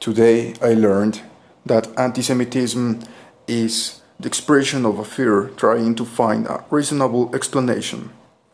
Today I learned that anti-Semitism is the expression of a fear trying to find a reasonable explanation.